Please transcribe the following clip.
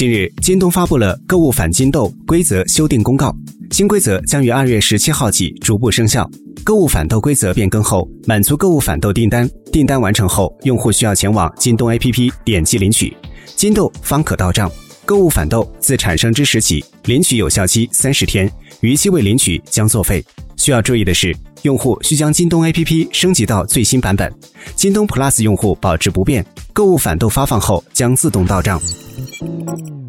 近日，京东发布了购物返金豆规则修订公告，新规则将于二月十七号起逐步生效。购物返豆规则变更后，满足购物返豆订单，订单完成后，用户需要前往京东 APP 点击领取，金豆方可到账。购物返豆自产生之时起，领取有效期三十天，逾期未领取将作废。需要注意的是，用户需将京东 APP 升级到最新版本。京东 Plus 用户保持不变，购物返豆发放后将自动到账。Música